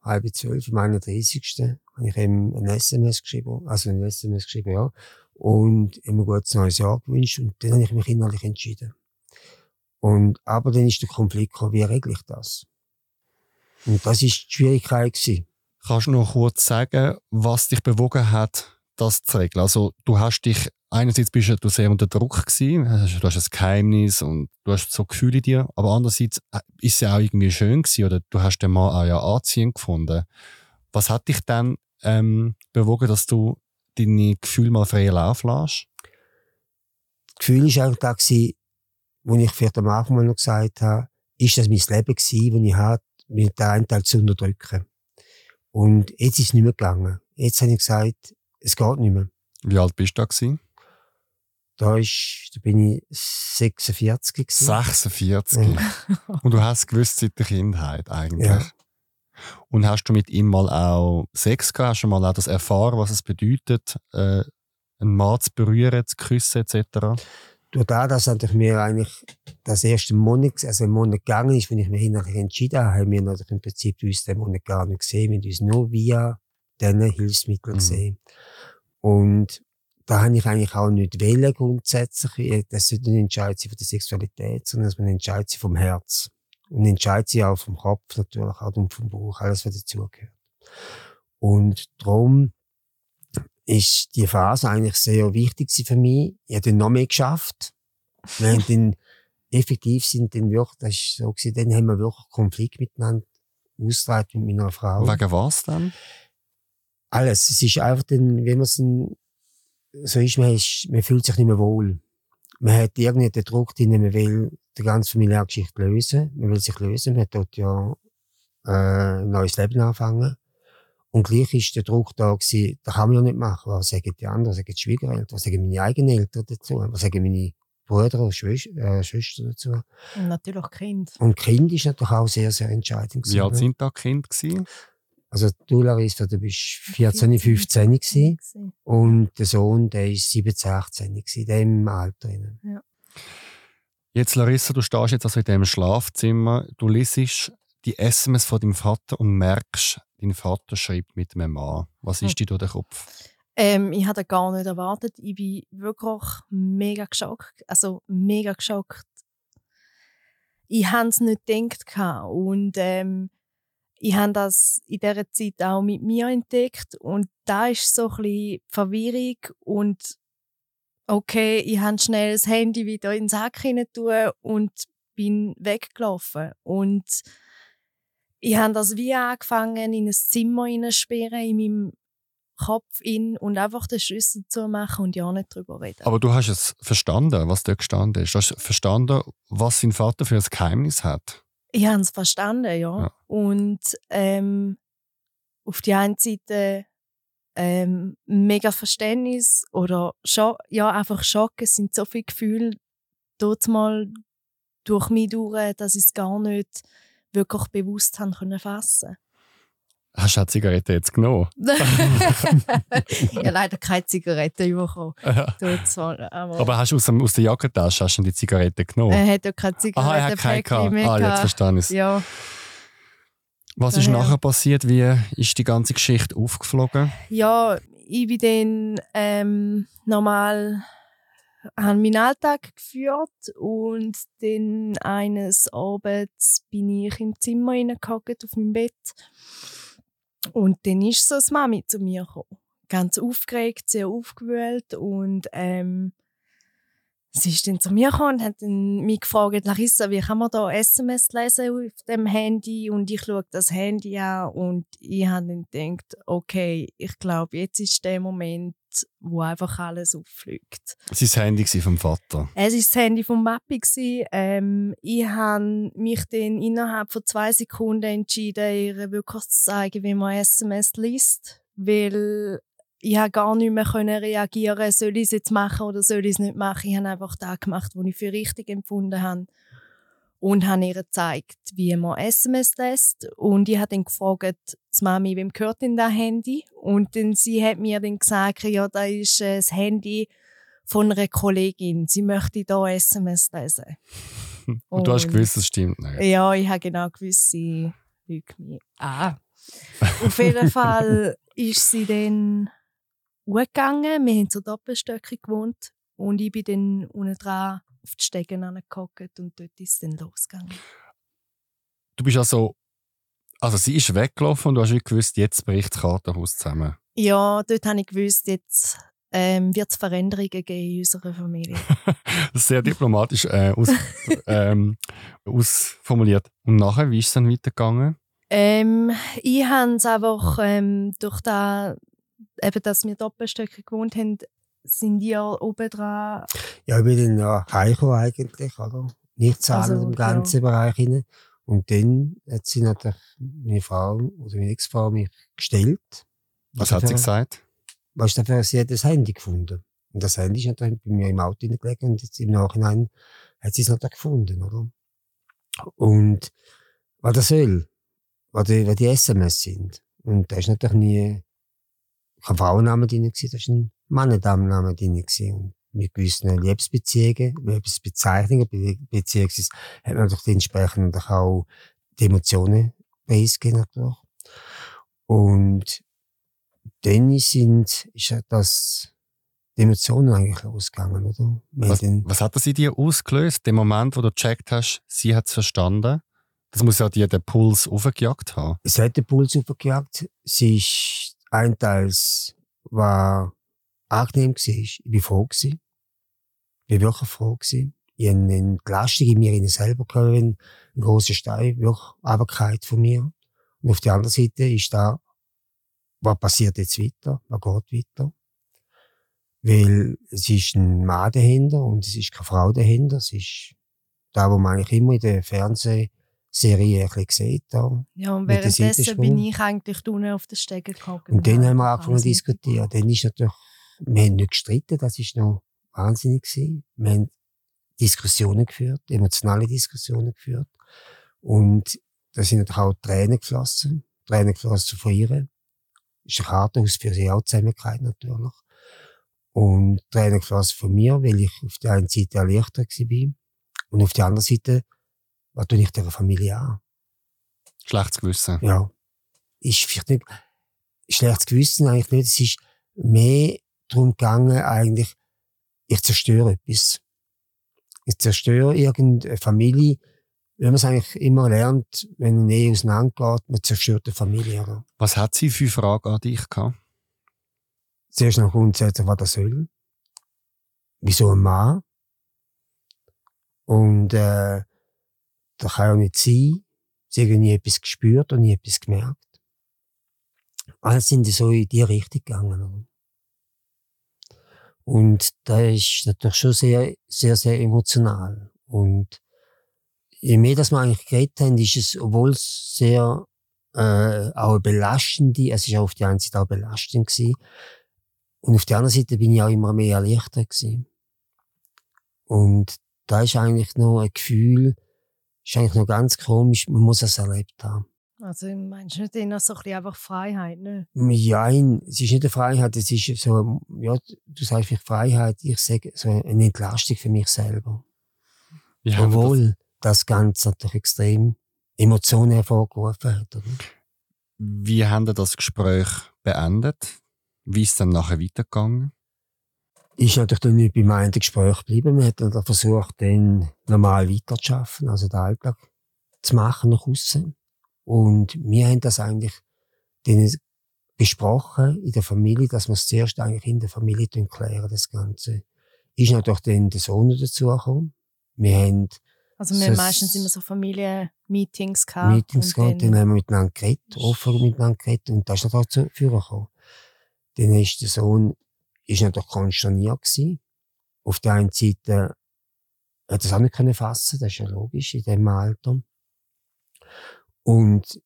halb zwölf, am 31. habe ich ihm ein SMS geschrieben, also ein SMS geschrieben, ja. Und ihm ein gutes neues Jahr gewünscht. Und dann habe ich mich innerlich entschieden. Und, aber dann ist der Konflikt gekommen, wie regle ich das? Und das ist die Schwierigkeit gewesen. Kannst du noch kurz sagen, was dich bewogen hat, das zu regeln? Also, du hast dich, einerseits bist du sehr unter Druck gewesen, du hast ein Geheimnis und du hast so Gefühle in dir, aber andererseits äh, ist es ja auch irgendwie schön gewesen, oder du hast den Mann auch ja anziehend gefunden. Was hat dich dann ähm, bewogen, dass du deine Gefühle mal freien Lauf lässt? Das Gefühl war eigentlich da, gewesen, wo ich vielleicht am Anfang mal noch gesagt habe, ist das mein Leben gewesen, das ich hatte, mit den einen Teil zu unterdrücken. Und jetzt ist es nicht mehr gegangen. Jetzt habe ich gesagt, es geht nicht mehr. Wie alt bist du da gewesen? Da, ist, da bin ich 46 gewesen. 46. Ja. Und du hast gewusst seit der Kindheit eigentlich. Ja. Und hast du mit ihm mal auch Sex gehabt? Hast du mal auch das erfahren, was es bedeutet, äh, einen Mann zu berühren, zu küssen etc.? Durch das, dass natürlich mir eigentlich das erste Monat, also ein Monat gegangen ist, wenn ich mich hinterher entschieden habe, haben wir natürlich im Prinzip uns den Monat gar nicht gesehen. Wir haben uns nur via diesen Hilfsmitteln Mhm. gesehen. Und da habe ich eigentlich auch nicht wählen grundsätzlich. Das sollte ein Entscheid sein von der Sexualität, sondern es muss ein Entscheid sein vom Herz. Und ein Entscheid sein auch vom Kopf natürlich, auch und vom Bauch, alles, was dazugehört. Und darum ist die Phase eigentlich sehr wichtig für mich. Ich habe dann noch mehr geschafft. Wir haben dann effektiv sind dann wirklich, das ist so gewesen, dann haben wir wirklich Konflikt miteinander ausgetragen mit meiner Frau. Wegen was dann? Alles. Es ist einfach dann, wenn man es so ist, man, ist, man fühlt sich nicht mehr wohl. Man hat irgendwie den Druck drin, man will die ganze familiäre Geschichte lösen. Man will sich lösen. Man hat dort ja äh, ein neues Leben anfangen. Und gleich ist der Druck da gewesen, das kann man ja nicht machen. Was sagen die anderen? Was sagen die Schwiegereltern? Was sagen meine eigenen Eltern dazu? Was sagen meine Brüder und Schwester, äh, Schwestern dazu? Und natürlich Kind. Und Kind ist natürlich auch sehr, sehr entscheidend. Wie alt gewesen. sind da Kinder? Gewesen? Also du, Larissa, du bist 14, 15 gewesen. Und der Sohn, der ist 17, 18 gewesen, in dem Alter. drin. Jetzt, Larissa, du stehst jetzt also in diesem Schlafzimmer, du liest die SMS von deinem Vater und merkst, dein Vater schreibt mit einem Mann. Was ist dir durch den Kopf? Ähm, ich hatte gar nicht erwartet. Ich bin wirklich mega geschockt. Also mega geschockt. Ich habe es nicht gedacht. Und ähm, ich habe das in dieser Zeit auch mit mir entdeckt. Und da ist so ein bisschen Verwirrung. Und okay, ich habe schnell das Handy wieder in den Sack hinein und bin weggelaufen. Und ich habe das wie angefangen, in ein Zimmer hineinsperren, in meinem Kopf in und einfach den Schlüssel zu machen und ja nicht drüber reden. Aber du hast es verstanden, was dort gestanden ist. Du hast verstanden, was sein Vater für ein Geheimnis hat. Ich habe es verstanden, ja. Ja. Und ähm, auf die einen Seite ähm, mega Verständnis oder Scho ja, einfach Schock. Es sind so viele Gefühle dort mal durch mich durch, dass ich es gar nicht wirklich bewusst haben können fassen. Hast du die Zigarette jetzt genommen? ich habe leider keine Zigarette bekommen. Aber, hast du aus, dem, aus der Jackentasche hast du die Zigarette genommen? er hat ja keine Aha, er hat keine gehabt. mehr. Ah, jetzt verstehe ich es. ja. Was ist Ja. nachher passiert? Wie ist die ganze Geschichte aufgeflogen? ja, ich bin dann ähm, normal habe meinen Alltag geführt und dann eines Abends bin ich im Zimmer hineingehockt auf meinem Bett und dann ist so das Mami zu mir gekommen. Ganz aufgeregt, sehr aufgewühlt und ähm, sie ist dann zu mir gekommen und hat dann mich gefragt, Larissa, wie kann man da SMS lesen auf dem Handy? Und ich schaue das Handy an und ich habe dann gedacht, okay, ich glaube, jetzt ist der Moment, wo einfach alles auffliegt. Es war das Handy vom Vater. Es war das Handy von Mappi. Ähm, ich habe mich dann innerhalb von zwei Sekunden entschieden, ihr wirklich zu zeigen, wie man SMS liest. Weil ich habe gar nicht mehr können reagieren soll ich es jetzt machen oder soll ich es nicht machen. Ich habe einfach das gemacht, was ich für richtig empfunden habe. Und habe ihr gezeigt, wie man SMS lässt. Und ich habe dann gefragt, das Mami, wem gehört denn das Handy? Und dann, sie hat mir dann gesagt, ja, da ist äh, das Handy von einer Kollegin. Sie möchte da SMS lesen. Und du hast Und- gewusst, das stimmt nicht. Ja, ich habe genau gewusst, sie lügt mich. Ah. Auf jeden Fall ist sie dann gegangen. Wir haben zur Doppelstöcke gewohnt. Und ich bin dann unten dran auf die Stegen angehockt und dort ist es dann losgegangen. Du bist also, also sie ist weggelaufen und du hast wie gewusst, jetzt bricht das Kartenhaus zusammen. Ja, dort habe ich gewusst, jetzt ähm, wird es Veränderungen geben in unserer Familie. Sehr diplomatisch äh, aus, ähm, ausformuliert. Und nachher, wie ist es dann weitergegangen? Ähm, ich habe es einfach ähm, durch das, eben, dass wir Doppelstöcke gewohnt haben, sind die ja oben dran. Ja, ich bin dann ja heimgekommen eigentlich, oder? Nicht zahlen Also, im ganzen ja. Bereich hinein. Und dann hat sie natürlich meine Frau oder meine Ex-Frau mich gestellt. Was hat sie dafür- gesagt? Was dafür, sie hat das Handy gefunden. Und das Handy ist natürlich bei mir im Auto hingelegen und jetzt im Nachhinein hat sie es natürlich gefunden, oder? Und was das soll, was die, was die SMS sind. Und da ist natürlich nie kein Frauenname drin gewesen, da ist ein drin gewesen. Und mit gewissen Liebesbeziehungen, Liebesbezeichnungen, be beziehungsweise hat man natürlich entsprechend auch die Emotionen preisgegeben natürlich. Und dann sind, ist das, die Emotionen eigentlich losgegangen, oder? Was, was hat das in dir ausgelöst, dem Moment, wo du gecheckt hast, sie hat es verstanden? Das muss ja dir den Puls aufgejagt haben. es hat den Puls aufgejagt. Sie ist ein Teils war angenehm gewesen. Ich bin froh gewesen. Ich bin wirklich froh gewesen. Ich habe eine Entlastung in mir selber gehabt, wenn ein grosser Stein wirklich runtergefallen von mir. Und auf der anderen Seite ist da, was passiert jetzt weiter? Was geht weiter? Weil es ist ein Mann dahinter und es ist keine Frau dahinter. Es ist da, wo man eigentlich immer in der Fernsehserie ein bisschen sieht. Da. Ja, und währenddessen bin ich eigentlich unten auf den Stegen gekommen. Und dann haben wir angefangen zu diskutieren. Dann ist natürlich, wir haben nicht gestritten, das ist noch wahnsinnig gewesen. Wir haben Diskussionen geführt, emotionale Diskussionen geführt. Und da sind natürlich auch Tränen geflossen. Tränen geflossen von ihr. Ist ein Kartenhaus für sie auch zusammengekommen, natürlich. Und Tränen geflossen von mir, weil ich auf der einen Seite erleichtert war. Und auf der anderen Seite, was tue ich dieser Familie an? Schlechtes Gewissen. Ja. Ist vielleicht nicht schlechtes Gewissen eigentlich nicht. Es ist mehr darum gegangen, eigentlich, ich zerstöre etwas. Ich zerstöre irgendeine Familie. Wenn man es eigentlich immer lernt, wenn eine Ehe auseinandergeht, man zerstört eine Familie. Oder? Was hat sie für Fragen an dich gehabt? Zuerst noch grundsätzlich, was das soll. Wieso ein Mann? Und äh, das kann ja nicht sein. Sie haben nie etwas gespürt und nie etwas gemerkt. Alles sind so in die Richtung gegangen. Und da ist natürlich schon sehr, sehr, sehr emotional. Und je mehr, dass wir eigentlich geredet haben, ist es, obwohl es sehr äh, auch belastende, es ist auf der einen Seite auch belastend gewesen. Und auf der anderen Seite bin ich auch immer mehr erleichtert gewesen. Und da ist eigentlich noch ein Gefühl, ist eigentlich noch ganz komisch, man muss es erlebt haben. Also meinst du nicht eher so ein bisschen einfach Freiheit, ne? Ja, es ist nicht eine Freiheit, es ist so, ja, du sagst vielleicht Freiheit, ich sage so eine Entlastung für mich selber. Wie haben das, Obwohl das Ganze natürlich extrem Emotionen hervorgerufen hat. Oder? wie haben ihr das Gespräch beendet? Wie ist es dann nachher weitergegangen? Ist natürlich dann nicht beim einen Gespräch geblieben. Wir haben dann versucht, dann normal weiterzuschaffen, also den Alltag zu machen nach außen. Und wir haben das eigentlich dann besprochen in der Familie, dass wir es zuerst eigentlich in der Familie klären, das Ganze. Ist natürlich dann der Sohn dazugekommen. Wir haben Also wir So meistens immer so Familienmeetings gehabt. Meetings gehabt, dann dann, haben wir miteinander geredet, offen miteinander geredet und das ist natürlich zu Führer gekommen. Dann ist der Sohn ist natürlich konsterniert gewesen. Auf der einen Seite hat es auch nicht können fassen, das ist ja logisch in dem Alter. Und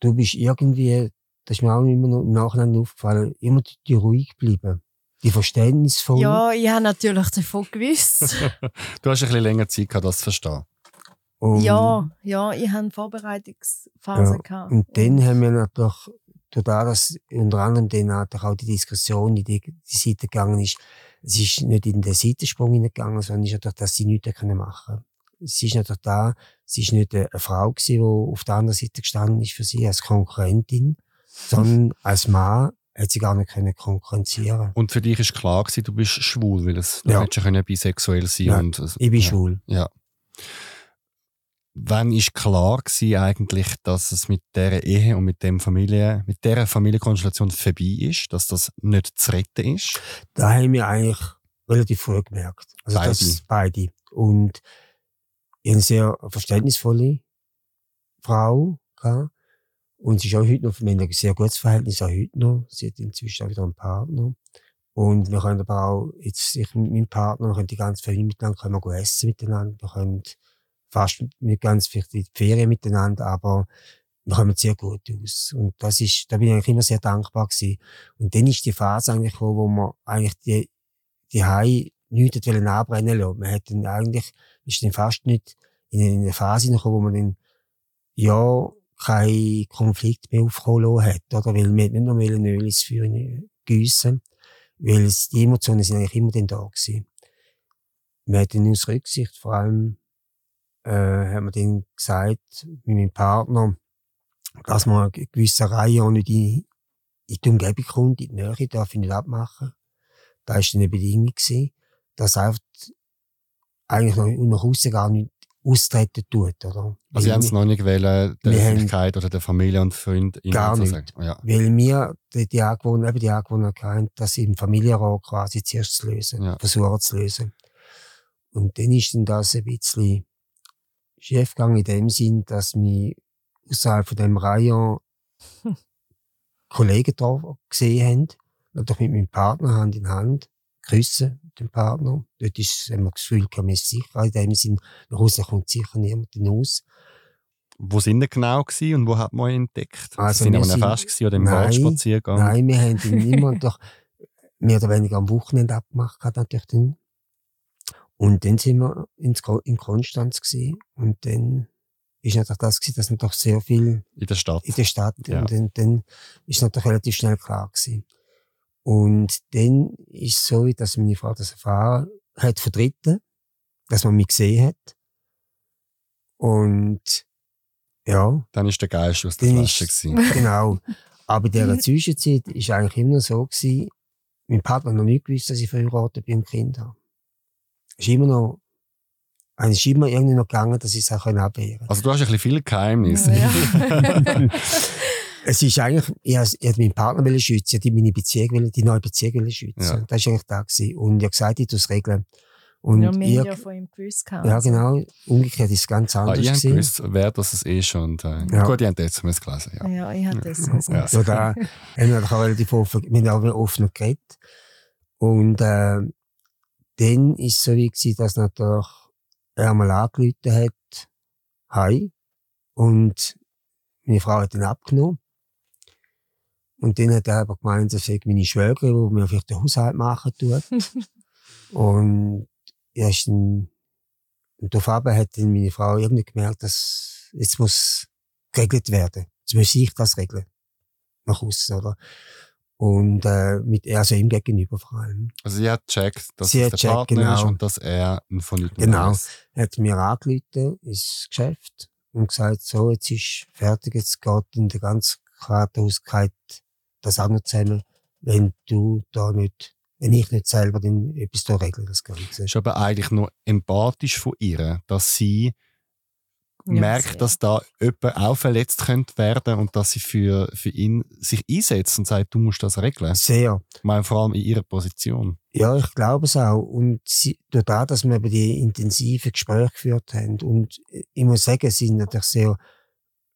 du bist irgendwie, das ist mir auch immer noch im Nachhinein aufgefallen, immer die, die ruhig bleiben. Die verständnisvoll. ja, ich habe natürlich davon gewusst. Du hast ein bisschen länger Zeit gehabt, das zu verstehen. Und- ja, ja, ich hatte eine Vorbereitungsphase. Ja, gehabt. Und dann haben wir natürlich, durch das, dass unter anderem dann auch die Diskussion in die, die Seite gegangen ist, es ist nicht in den Seitensprung hineingegangen, sondern es ist natürlich, dass sie nichts können machen Es ist natürlich da, sie ist nicht eine Frau gewesen, die auf der anderen Seite gestanden ist für sie als Konkurrentin, sondern als Mann hat sie gar nicht können konkurrenzieren. Und für dich ist klar gewesen, du bist schwul, weil es, du Ja. hättest ja können bisexuell sein Ja, und, es- Ich bin ja. schwul. Ja. Wann ist klar gewesen eigentlich, dass es mit der Ehe und mit dem Familie, mit der Familienkonstellation vorbei ist, dass das nicht zu retten ist? Da haben wir eigentlich relativ früh gemerkt. Also Beide? Das, beide. Und eine sehr verständnisvolle Frau gehabt. Und sie ist auch heute noch, wir haben ein sehr gutes Verhältnis, auch heute noch. Sie hat inzwischen auch wieder einen Partner. Und wir können aber auch, jetzt, ich mit meinem Partner, wir können die ganze Familie miteinander, können wir essen miteinander, wir können fast nicht ganz vielleicht die Ferien miteinander, aber wir kommen sehr gut aus. Und das ist, da bin ich eigentlich immer sehr dankbar gewesen. Und dann ist die Phase eigentlich gekommen, wo man eigentlich die, die Hai nichts anbrennen lassen. Man hat dann eigentlich, ist dann fast nicht in eine Phase gekommen, wo man dann, ja, keinen Konflikt mehr aufkommen hat, oder? Weil wir nicht noch Öl ins Feuer gießen, weil die Emotionen sind eigentlich immer dann da gewesen. Wir hatten aus Rücksicht, vor allem, äh, haben wir dann gesagt, mit meinem Partner, dass man eine gewisse Reihe nicht in, in die Umgebung kommt, in die Nähe, darf ich nicht abmachen. Da war eine Bedingung, gewesen, dass einfach eigentlich noch nach außen gar nicht austreten tut. Oder? Also Sie haben es noch nicht wählen, der Öffentlichkeit oder der Familie und Freunden Gar nicht. Ja. Weil wir die, die Angewohner, eben die Angewohner hatten, das im Familienrat quasi zuerst zu lösen, ja. versuchen zu lösen. Und dann ist dann das ein bisschen schief gegangen in dem Sinn, dass wir außerhalb von dem Rayon Kollegen da gesehen haben, natürlich mit meinem Partner Hand in Hand, küssen mit dem Partner. Dort ist, haben wir das Gefühl, man ist sicher. In dem Sinn, nach Hause kommt sicher niemand hinaus. Wo sind ihr genau gewesen und wo hat man ihn entdeckt? Also sind wir einem Fest oder im Wald spazieren gegangen? Nein, wir haben ihn immer doch mehr oder weniger am Wochenende abgemacht, natürlich dann. Und dann sind wir in Konstanz gewesen und dann ist natürlich das gewesen, dass man doch sehr viel in der Stadt, in der Stadt ja. und dann, dann ist natürlich relativ schnell klar gewesen. Und dann ist es so, dass meine Frau das erfahren hat von Dritten, dass man mich gesehen hat. Und ja. Dann ist der Geist aus der Flasche gewesen. Genau. Aber in dieser Zwischenzeit ist eigentlich immer so gewesen, mein Partner hat noch nicht gewusst, dass ich verheiratet bin und Kind habe. Ist immer noch es ist immer irgendwie noch gegangen, dass ich es auch abwehren konnte. Also du hast ein bisschen viele Geheimnisse. Ja. es ist eigentlich, ich wollte meinen Partner schützen, ich meine Beziehung, die neue Beziehung schützen. Ja. Das war eigentlich da gewesen. Und ich habe gesagt, ich tue es regeln. Und ja, wir haben ja von ihm gewusst. Ja, also. genau. Umgekehrt ist es ganz anders. Ah, ich habe gewusst, wer das ist eh schon. Und, äh, ja. Gut, ich habe das zumindest gelesen. Ja, ja ich habe das gelesen. Ja. So, da haben wir auch relativ offen, wir haben auch offen geredet. Und äh, dann war es so wie gewesen, dass natürlich er mal angerufen hat, hi. Und meine Frau hat ihn abgenommen. Und dann hat er aber gemeint, das sei meine Schwägerin, die mir vielleicht den Haushalt machen tut. und er ist dann, und auf Abend hat dann meine Frau irgendwie gemerkt, dass jetzt muss geregelt werden. Jetzt muss ich das regeln. Nach außen, oder? Und äh, mit also ihm gegenüber vor allem. Also sie hat gecheckt, dass sie es der checkt, Partner genau. ist und dass er ein von Leuten Genau. Er hat mir angerufen ins Geschäft und gesagt, so, jetzt ist fertig, jetzt geht in der ganzen Kartenhauskeit das auch noch zusammen, wenn du da nicht, wenn ich nicht selber dann etwas da regle, das Ganze. Ist aber eigentlich nur empathisch von ihr, dass sie merkt, sehr. dass da jemand auch verletzt könnte werden und dass sie für, für ihn sich einsetzt und sagt, du musst das regeln. Sehr. Ich meine, vor allem in ihrer Position. Ja, ich glaube es auch. Und sie, durch das, dass wir eben die intensiven Gespräche geführt haben und ich muss sagen, es sind natürlich sehr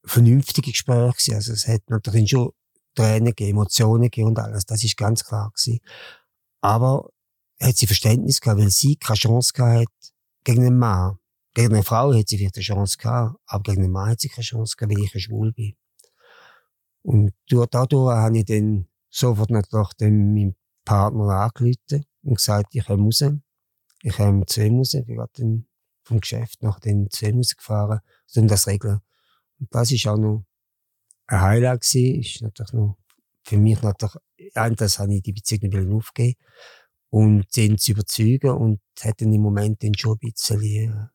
vernünftige Gespräche gewesen. Also es hat natürlich schon Tränen gegeben, Emotionen gegeben und alles. Das ist ganz klar gewesen. Aber hat sie Verständnis gehabt, weil sie keine Chance gehabt hat gegen einen Mann gegen eine Frau hätte sie vielleicht eine Chance gehabt, aber gegen einen Mann hat sie keine Chance gehabt, weil ich Schwul bin. Und dadurch habe ich dann sofort natürlich dann meinem Partner angerufen und gesagt, ich komme raus. Ich komme zu ihm raus. Ich bin dann vom Geschäft nach den zu ihm rausgefahren, um das zu regeln. Und das ist auch noch ein Highlight gewesen. Ist natürlich noch, für mich natürlich, das habe ich die Beziehung nicht aufgegeben. Und den zu überzeugen und hat dann im Moment dann schon ein bisschen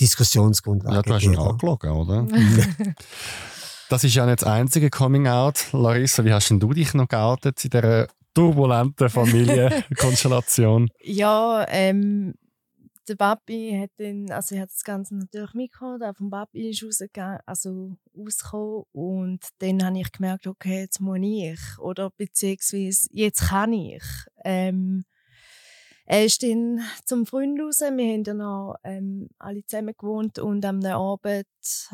Diskussionsgrundlage. Ja, du hast ihn angelogen, oder? das ist ja nicht das einzige Coming-out. Larissa, wie hast denn du dich noch geoutet in dieser turbulenten Familienkonstellation? ja, ähm, der Papi hat dann, also ich hat das Ganze natürlich mitgekommen, der vom Papi ist rausgegangen, also rausgekommen und dann habe ich gemerkt, okay, jetzt muss ich oder beziehungsweise jetzt kann ich. Ähm, er ist dann zum Freund raus. Wir haben dann noch ähm, alle zusammen gewohnt und am Abend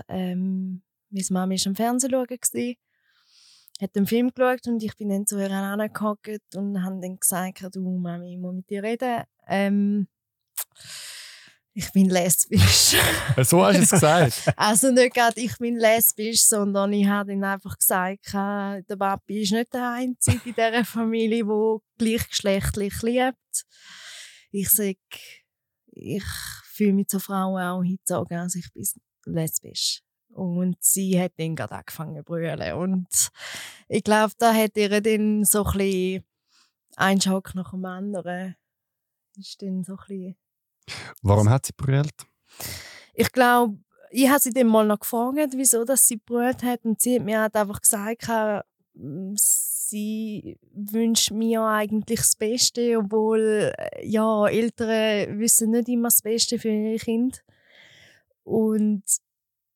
ähm, Meine Mama war am Fernsehen schauen, hat den Film geschaut und ich bin dann zu ihr angehockt und habe dann gesagt, du Mami, ich muss mit dir reden. Ähm, ich bin lesbisch. so hast du es gesagt? also nicht gerade, ich bin lesbisch, sondern ich habe ihm einfach gesagt, der Papi ist nicht der Einzige in dieser Familie, der gleichgeschlechtlich liebt. Ich sage, ich fühle mich zu Frauen auch hingezogen, also ich bin lesbisch. Und sie hat dann gerade angefangen zu brüllen. Und ich glaube, da hat ihr dann so ein bisschen ein Schock nach dem anderen. Ist dann so ein bisschen Warum hat sie brüllt? Ich glaube, ich habe sie dann mal noch gefragt, wieso dass sie brüllt hat. Und sie hat mir halt einfach gesagt, sie wünscht mir eigentlich das Beste, obwohl ja, Eltern wissen nicht immer das Beste für ihre Kinder. Und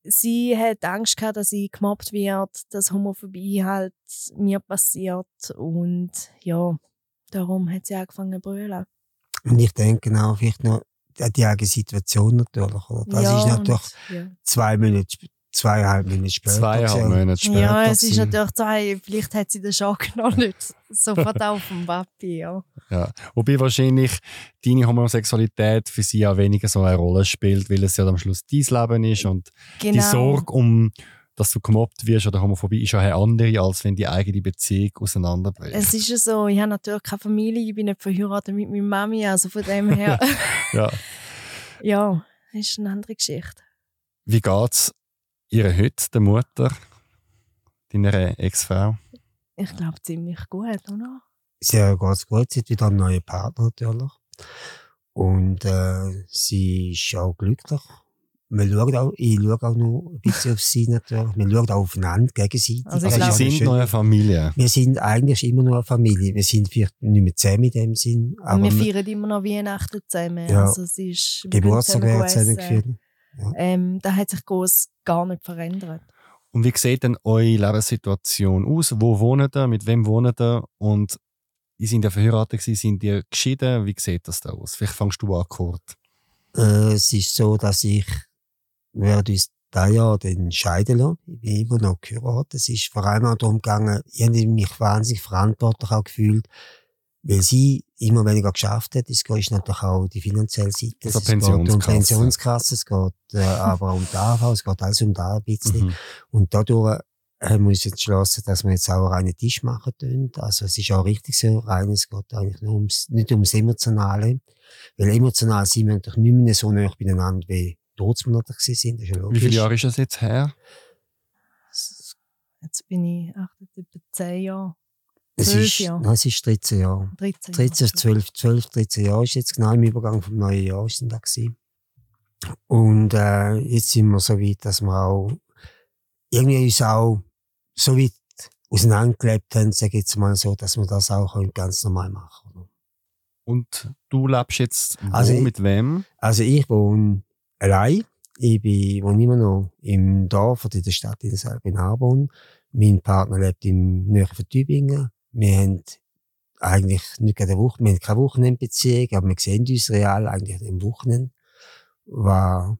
sie hat Angst gehabt, dass sie gemobbt wird, dass Homophobie halt mir passiert. Und ja, darum hat sie angefangen zu brüllen. Und ich denke auch vielleicht noch, die eigene Situation natürlich. Oder? Das ja, ist natürlich und, ja. zwei Minuten, zweieinhalb Minuten später. Zweieinhalb Minuten später. Ja, es ist natürlich zwei, vielleicht hat sie den Schock noch nicht sofort auf dem Papi, ja. ja. Wobei wahrscheinlich deine Homosexualität für sie auch weniger so eine Rolle spielt, weil es ja am Schluss dein Leben ist und genau. die Sorge um dass du gemobbt wirst oder Homophobie ist ja eine andere, als wenn die eigene Beziehung auseinanderbricht. Es ist ja so, ich habe natürlich keine Familie, ich bin nicht verheiratet mit meiner Mami, also von dem her. ja. ja, ist eine andere Geschichte. Wie geht es Ihrer heute, der Mutter, deiner Ex-Frau? Ich glaube ziemlich gut, oder? Sehr geht gut, sie hat wieder einen neuen Partner natürlich. Und äh, sie ist auch glücklich wir schauen auch, ich schaue auch noch ein bisschen auf sie natürlich. Wir schauen auch aufeinander gegenseitig. Also, also wir sind noch eine Familie. Wir sind eigentlich immer noch eine Familie. Wir sind vielleicht nicht mehr zusammen in dem Sinn. Aber wir feiern immer noch Weihnachten zusammen. Ja. Also es ist, Geburtstag werden zusammen geführt. Ja. Ähm, da hat sich groß gar nicht verändert. Und wie sieht denn eure Lebenssituation aus? Wo wohnt ihr? Mit wem wohnt ihr? Und ihr seid ja verheiratet sind ihr geschieden? Wie sieht das da aus? Vielleicht fangst du an, Kurt. Äh, es ist so, dass ich werde uns da ja dann scheiden lassen. Ich bin immer noch geheiratet. Es ist vor allem auch darum gegangen, ich habe mich wahnsinnig verantwortlich auch gefühlt, weil sie immer weniger geschafft hat. Es geht natürlich auch die finanzielle Seite. Also es Pensionskasse. geht um Pensionskasse, es geht äh, aber um die AV, es geht alles um da ein bisschen. Mhm. Und dadurch haben wir uns entschlossen, dass wir jetzt auch einen Tisch machen können. Also es ist auch richtig so rein, es geht eigentlich nur ums, nicht ums Emotionale. Weil emotional sind wir natürlich nicht mehr so nah beieinander wie Todesmonate sind. Das ist Wie viele Jahre ist das jetzt her? Jetzt bin ich ach, etwa 10 Jahre. Es ist, Jahre. Nein, es ist 13 Jahre. 13, 13 12, 12, 13 Jahre ist jetzt genau im Übergang vom neuen Jahr sind da gewesen. Und äh, jetzt sind wir so weit, dass wir auch irgendwie uns auch so weit auseinandergelebt haben, sage ich jetzt mal so, dass wir das auch ganz normal machen. Und du lebst jetzt wo, also mit wem? Also ich wohne allein. Ich bin, wohne immer noch im Dorf oder in der Stadt in in Arbon. Mein Partner lebt im Nähe von Tübingen. Wir haben eigentlich nicht eine Woche, wir haben keine Wochenendbeziehung, aber wir sehen uns real eigentlich im Wochenende. War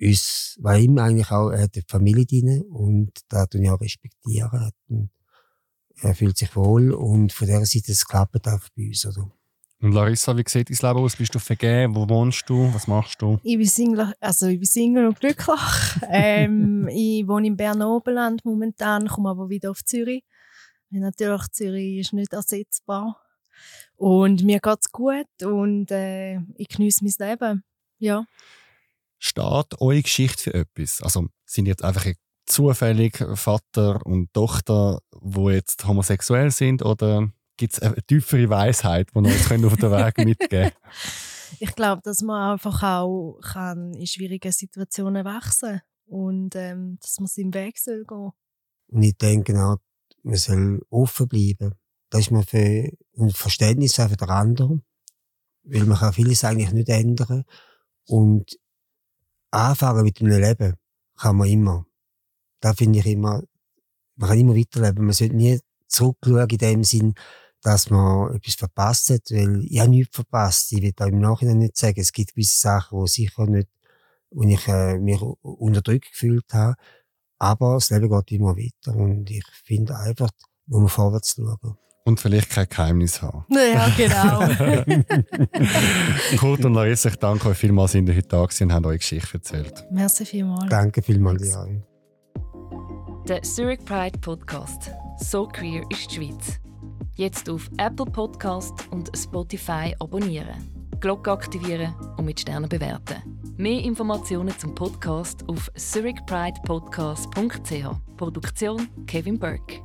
uns, war ihm eigentlich auch, er hat eine Familie drin und da tun ich auch respektieren. Er fühlt sich wohl und von der Seite, es klappt auch bei uns, oder? Und Larissa, wie sieht dein Leben aus? Bist du vergeben? Wo wohnst du? Was machst du? Ich bin Single, also ich bin Single und glücklich. ähm, ich wohne im Berner Oberland momentan, komme aber wieder auf Zürich. Natürlich, Zürich ist nicht ersetzbar. Und mir geht es gut und äh, ich genieße mein Leben. Ja. Steht eure Geschichte für etwas? Also sind jetzt einfach zufällig Vater und Tochter, wo jetzt homosexuell sind oder gibt es eine tiefere Weisheit, die wir uns auf den Weg mitgeben können? Ich glaube, dass man einfach auch kann in schwierigen Situationen wachsen und ähm, dass man seinen Weg soll gehen Und ich denke auch, man soll offen bleiben. Da ist man für ein Verständnis auch für den anderen, weil man kann vieles eigentlich nicht ändern. Und anfangen mit dem Leben kann man immer. Da finde ich immer, man kann immer weiterleben. Man sollte nie zurückschauen in dem Sinn, dass man etwas verpasst hat, weil ich habe nichts verpasst. Ich will auch im Nachhinein nicht sagen, es gibt gewisse Sachen, wo sicher nicht, wo ich äh, mich unterdrückt gefühlt habe. Aber das Leben geht immer weiter und ich finde einfach, muss man vorwärts schauen. Und vielleicht kein Geheimnis haben. Ja, genau. Kurt und Larissa, ich danke euch vielmals, dass ihr heute da und habt eure Geschichte erzählt. Merci vielmals. Danke vielmals, Diane. Der Zurich Pride Podcast. So queer ist die Schweiz. Jetzt auf Apple Podcast und Spotify abonnieren, Glocke aktivieren und mit Sternen bewerten. Mehr Informationen zum Podcast auf zurichpridepodcast.ch. Produktion Kevin Burke.